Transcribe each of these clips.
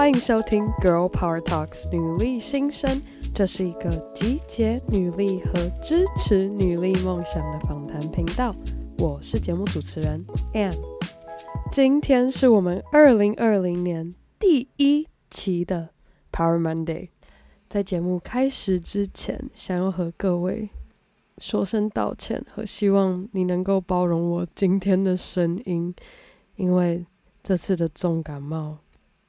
欢迎收听《Girl Power Talks》女力新生，这是一个集结女力和支持女力梦想的访谈频道。我是节目主持人 Anne，。今天是我们二零二零年第一期的 Power Monday。在节目开始之前，想要和各位说声道歉，和希望你能够包容我今天的声音，因为这次的重感冒。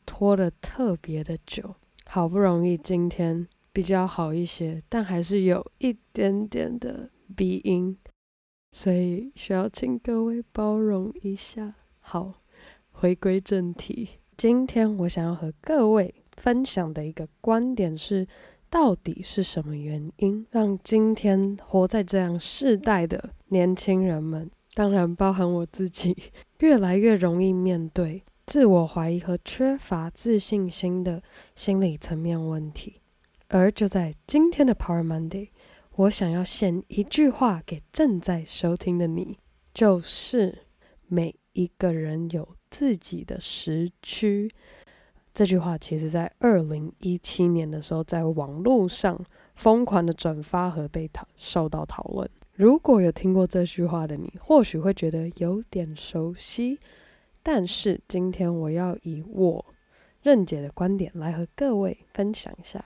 拖得特别的久，好不容易今天比较好一些，但还是有一点点的鼻音，所以需要请各位包容一下。好，回归正题，今天我想要和各位分享的一个观点是，到底是什么原因让今天活在这样世代的年轻人们，当然包含我自己，越来越容易面对。自我怀疑和缺乏自信心的心理层面问题，而就在今天的 Power Monday，我想要献一句话给正在收听的你，就是每一个人有自己的时区。这句话其实在二零一七年的时候，在网络上疯狂的转发和被讨受到讨论。如果有听过这句话的你，或许会觉得有点熟悉。但是今天我要以我任姐的观点来和各位分享一下，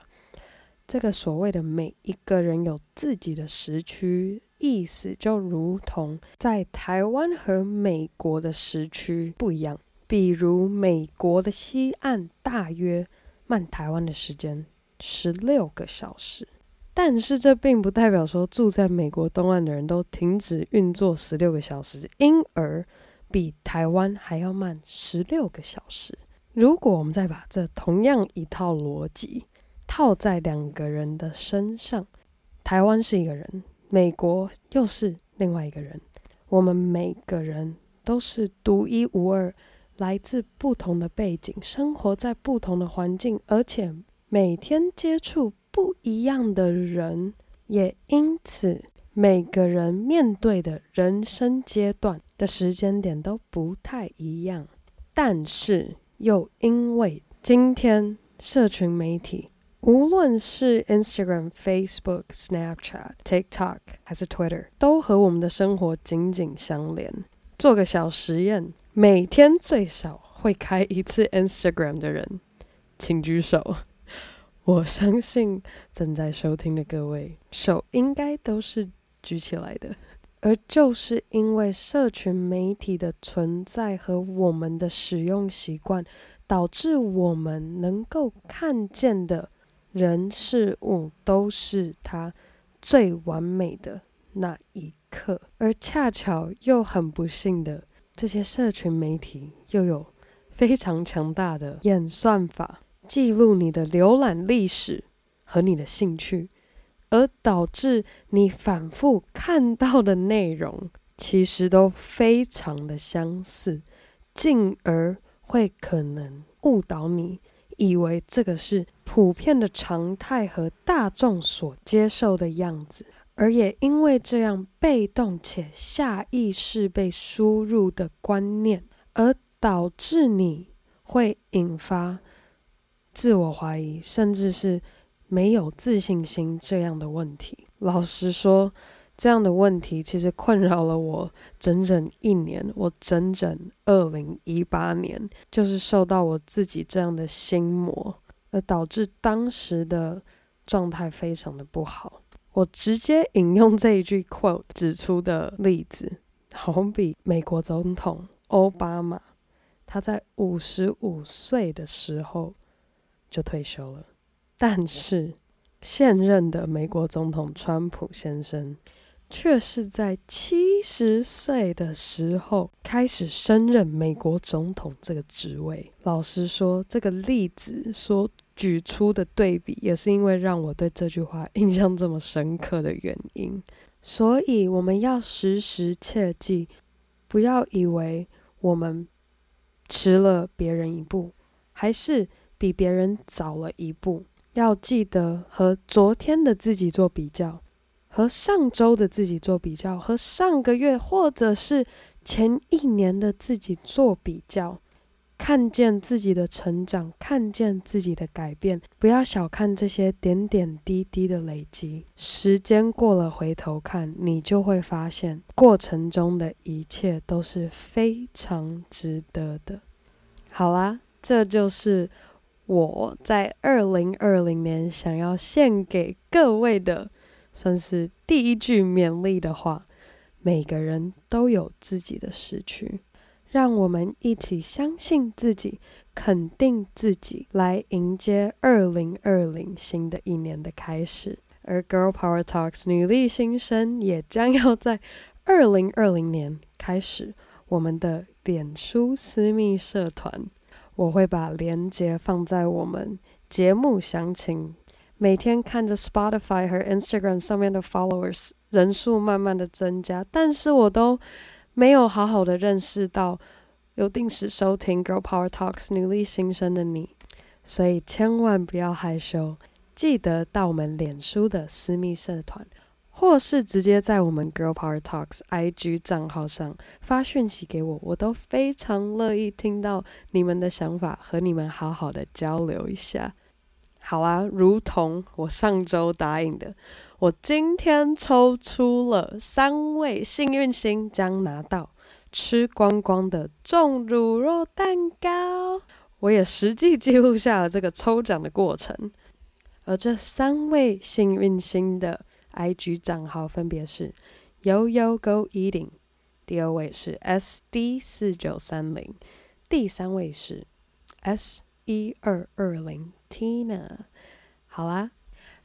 这个所谓的每一个人有自己的时区，意思就如同在台湾和美国的时区不一样。比如美国的西岸大约慢台湾的时间十六个小时，但是这并不代表说住在美国东岸的人都停止运作十六个小时，因而。比台湾还要慢十六个小时。如果我们再把这同样一套逻辑套在两个人的身上，台湾是一个人，美国又是另外一个人。我们每个人都是独一无二，来自不同的背景，生活在不同的环境，而且每天接触不一样的人，也因此。每个人面对的人生阶段的时间点都不太一样，但是又因为今天社群媒体，无论是 Instagram、Facebook、Snapchat、TikTok 还是 Twitter，都和我们的生活紧紧相连。做个小实验，每天最少会开一次 Instagram 的人，请举手。我相信正在收听的各位手应该都是。举起来的，而就是因为社群媒体的存在和我们的使用习惯，导致我们能够看见的人事物都是它最完美的那一刻，而恰巧又很不幸的，这些社群媒体又有非常强大的演算法，记录你的浏览历史和你的兴趣。而导致你反复看到的内容，其实都非常的相似，进而会可能误导你，以为这个是普遍的常态和大众所接受的样子，而也因为这样被动且下意识被输入的观念，而导致你会引发自我怀疑，甚至是。没有自信心这样的问题，老实说，这样的问题其实困扰了我整整一年。我整整二零一八年，就是受到我自己这样的心魔，而导致当时的状态非常的不好。我直接引用这一句 quote 指出的例子，好比美国总统奥巴马，他在五十五岁的时候就退休了。但是，现任的美国总统川普先生，却是在七十岁的时候开始升任美国总统这个职位。老实说，这个例子所举出的对比，也是因为让我对这句话印象这么深刻的原因。所以，我们要时时切记，不要以为我们迟了别人一步，还是比别人早了一步。要记得和昨天的自己做比较，和上周的自己做比较，和上个月或者是前一年的自己做比较，看见自己的成长，看见自己的改变，不要小看这些点点滴滴的累积。时间过了，回头看，你就会发现过程中的一切都是非常值得的。好啦，这就是我在二零二零年想要献给各位的，算是第一句勉励的话。每个人都有自己的时区。让我们一起相信自己，肯定自己，来迎接二零二零新的一年的开始。而 Girl Power Talks 女力新生也将要在二零二零年开始我们的脸书私密社团。我会把链接放在我们节目详情。每天看着 Spotify 和 Instagram 上面的 followers 人数慢慢的增加，但是我都。没有好好的认识到有定时收听 Girl Power Talks 女力新生的你，所以千万不要害羞，记得到我们脸书的私密社团，或是直接在我们 Girl Power Talks IG 账号上发讯息给我，我都非常乐意听到你们的想法，和你们好好的交流一下。好啊，如同我上周答应的。我今天抽出了三位幸运星，将拿到吃光光的重乳酪蛋糕。我也实际记录下了这个抽奖的过程。而这三位幸运星的 IG 账号分别是 YoYo Go Eating，第二位是 SD 四九三零，第三位是 S 一二二零 Tina。好啦。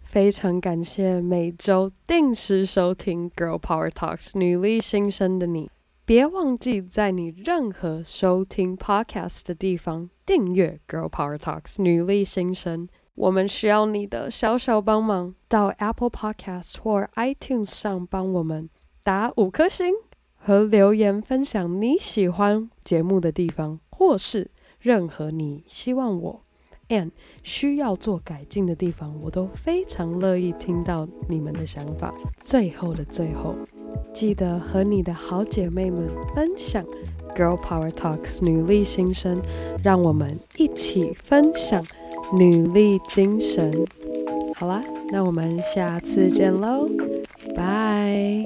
非常感谢每周定时收听《Girl Power Talks》女力新生的你，别忘记在你任何收听 Podcast 的地方订阅《Girl Power Talks》女力新生。我们需要你的小小帮忙，到 Apple Podcast 或 iTunes 上帮我们打五颗星和留言，分享你喜欢节目的地方，或是任何你希望我。and 需要做改进的地方，我都非常乐意听到你们的想法。最后的最后，记得和你的好姐妹们分享 Girl Power Talks 女力新生，让我们一起分享努力精神。好啦，那我们下次见喽，拜。